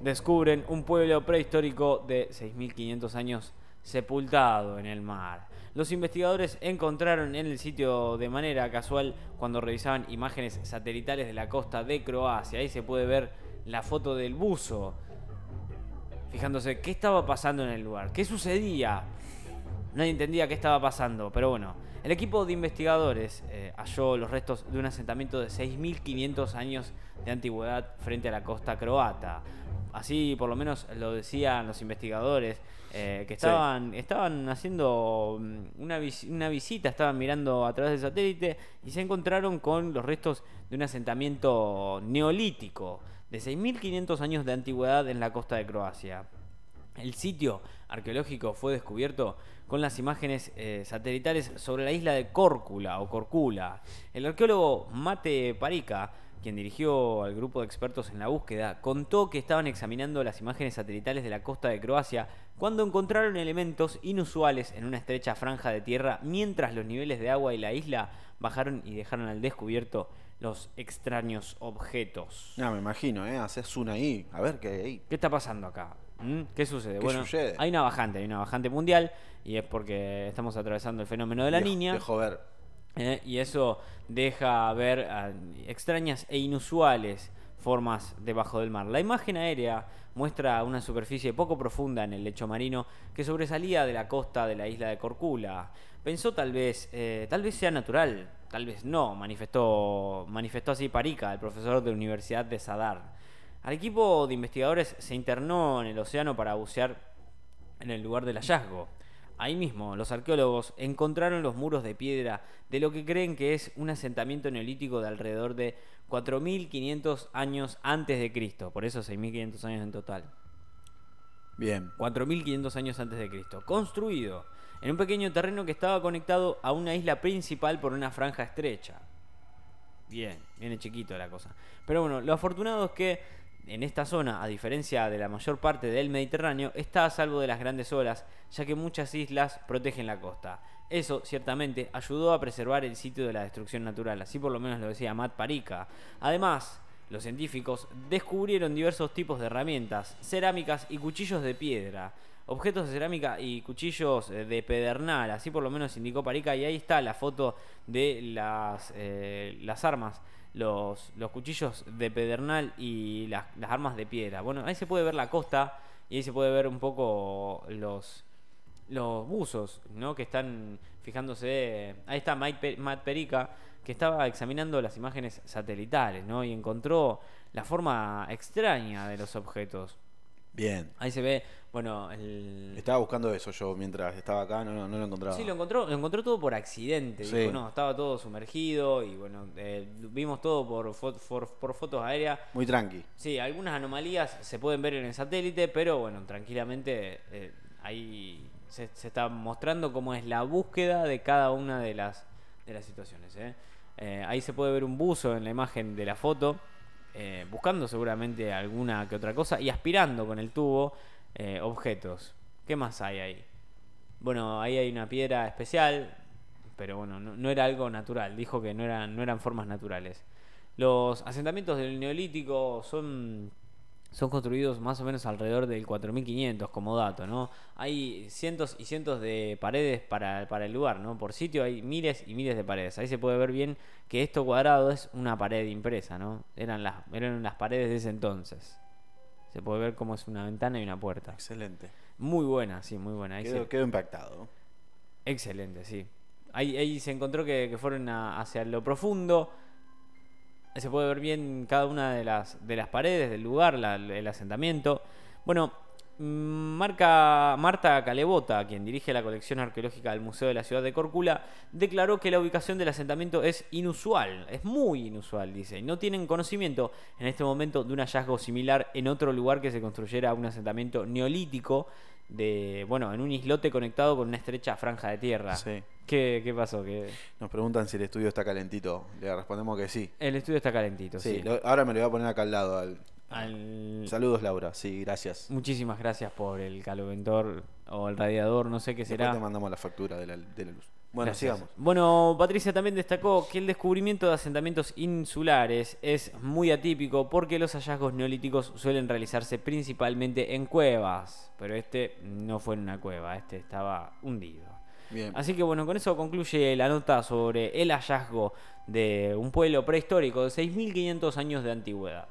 descubren un pueblo prehistórico de 6.500 años sepultado en el mar. Los investigadores encontraron en el sitio de manera casual cuando revisaban imágenes satelitales de la costa de Croacia. Ahí se puede ver la foto del buzo. Fijándose qué estaba pasando en el lugar, qué sucedía. Nadie entendía qué estaba pasando, pero bueno. El equipo de investigadores eh, halló los restos de un asentamiento de 6.500 años de antigüedad frente a la costa croata. Así por lo menos lo decían los investigadores, eh, que estaban, estaban haciendo mm, una, una visita, estaban mirando a través del satélite y se encontraron con los restos de un asentamiento neolítico de 6.500 años de antigüedad en la costa de Croacia. El sitio arqueológico fue descubierto con las imágenes eh, satelitales sobre la isla de Córcula o Corcula. El arqueólogo Mate Parica, quien dirigió al grupo de expertos en la búsqueda, contó que estaban examinando las imágenes satelitales de la costa de Croacia cuando encontraron elementos inusuales en una estrecha franja de tierra mientras los niveles de agua y la isla bajaron y dejaron al descubierto los extraños objetos. No, me imagino, ¿eh? Haces una ahí, a ver qué hay ahí. ¿Qué está pasando acá? ¿Mm? ¿Qué sucede? bueno, hay una bajante, hay una bajante mundial y es porque estamos atravesando el fenómeno de la niña. Dejo ver. ¿Eh? y eso deja ver extrañas e inusuales formas debajo del mar. La imagen aérea muestra una superficie poco profunda en el lecho marino que sobresalía de la costa de la isla de Corcula. Pensó tal vez, eh, tal vez sea natural, tal vez no, manifestó, manifestó así Parica, el profesor de la Universidad de Sadar. Al equipo de investigadores se internó en el océano para bucear en el lugar del hallazgo. Ahí mismo, los arqueólogos encontraron los muros de piedra de lo que creen que es un asentamiento neolítico de alrededor de 4.500 años antes de Cristo, por eso 6.500 años en total. Bien. 4.500 años antes de Cristo, construido en un pequeño terreno que estaba conectado a una isla principal por una franja estrecha. Bien, viene chiquito la cosa. Pero bueno, lo afortunado es que en esta zona, a diferencia de la mayor parte del Mediterráneo, está a salvo de las grandes olas, ya que muchas islas protegen la costa. Eso, ciertamente, ayudó a preservar el sitio de la destrucción natural, así por lo menos lo decía Matt Parica. Además, los científicos descubrieron diversos tipos de herramientas, cerámicas y cuchillos de piedra, objetos de cerámica y cuchillos eh, de pedernal, así por lo menos indicó Parica, y ahí está la foto de las, eh, las armas los, los cuchillos de pedernal y las, armas de piedra. Bueno, ahí se puede ver la costa y ahí se puede ver un poco los, los buzos, ¿no? Que están fijándose. Ahí está Mike, Matt Perica, que estaba examinando las imágenes satelitales, ¿no? Y encontró la forma extraña de los objetos. Bien. Ahí se ve, bueno, el... Estaba buscando eso yo mientras estaba acá, no, no, lo encontraba. Sí, lo encontró, lo encontró todo por accidente. Dijo, no, estaba todo sumergido y bueno, eh, vimos todo por, por, fotos aéreas. Muy tranqui. Sí, algunas anomalías se pueden ver en el satélite, pero bueno, tranquilamente eh, ahí se, está mostrando cómo es la búsqueda de cada una de las, de las situaciones. ¿eh? ahí se puede ver un buzo en la imagen de la foto. Eh, buscando seguramente alguna que otra cosa y aspirando con el tubo eh, objetos. ¿Qué más hay ahí? Bueno, ahí hay una piedra especial, pero bueno, no, era algo natural. Dijo que no eran, no eran formas naturales. Los asentamientos del Neolítico son son construidos más o menos alrededor del 4500 como dato, ¿no? Hay cientos y cientos de paredes para, el lugar, ¿no? Por sitio hay miles y miles de paredes. Ahí se puede ver bien que esto cuadrado es una pared impresa, ¿no? Eran las, eran las paredes de ese entonces. Se puede ver cómo es una ventana y una puerta. Excelente. Muy buena, sí, muy buena. Ahí quedó, impactado. Excelente, sí. Ahí, ahí se encontró que, fueron hacia lo profundo se puede ver bien cada una de las, de las paredes del lugar, el asentamiento. Bueno, Marca, Marta Calebota, quien dirige la colección arqueológica del Museo de la Ciudad de Córcula, declaró que la ubicación del asentamiento es inusual, es muy inusual, dice, y no tienen conocimiento en este momento de un hallazgo similar en otro lugar que se construyera un asentamiento neolítico de, bueno, en un islote conectado con una estrecha franja de tierra. Sí. ¿Qué, pasó? Nos preguntan si el estudio está calentito. Le respondemos que sí. El estudio está calentito, sí. ahora me lo voy a poner acá al lado. Saludos, Laura. Sí, gracias. Muchísimas gracias por el caloventor o el radiador, no sé qué será. Después te mandamos la factura de la, de la luz. Bueno, sigamos. Bueno, Patricia también destacó que el descubrimiento de asentamientos insulares es muy atípico porque los hallazgos neolíticos suelen realizarse principalmente en cuevas, pero este no fue en una cueva, este estaba hundido. Bien. Así que bueno, con eso concluye la nota sobre el hallazgo de un pueblo prehistórico de 6.500 años de antigüedad.